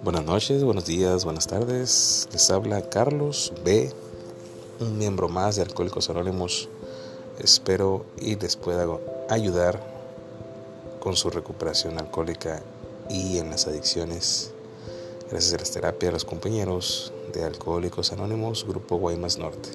Buenas noches, buenos días, buenas tardes. Les habla Carlos B., un miembro más de Alcohólicos Anónimos. Espero y les pueda ayudar con su recuperación alcohólica y en las adicciones. Gracias a las terapias de los compañeros de Alcohólicos Anónimos, Grupo Guaymas Norte.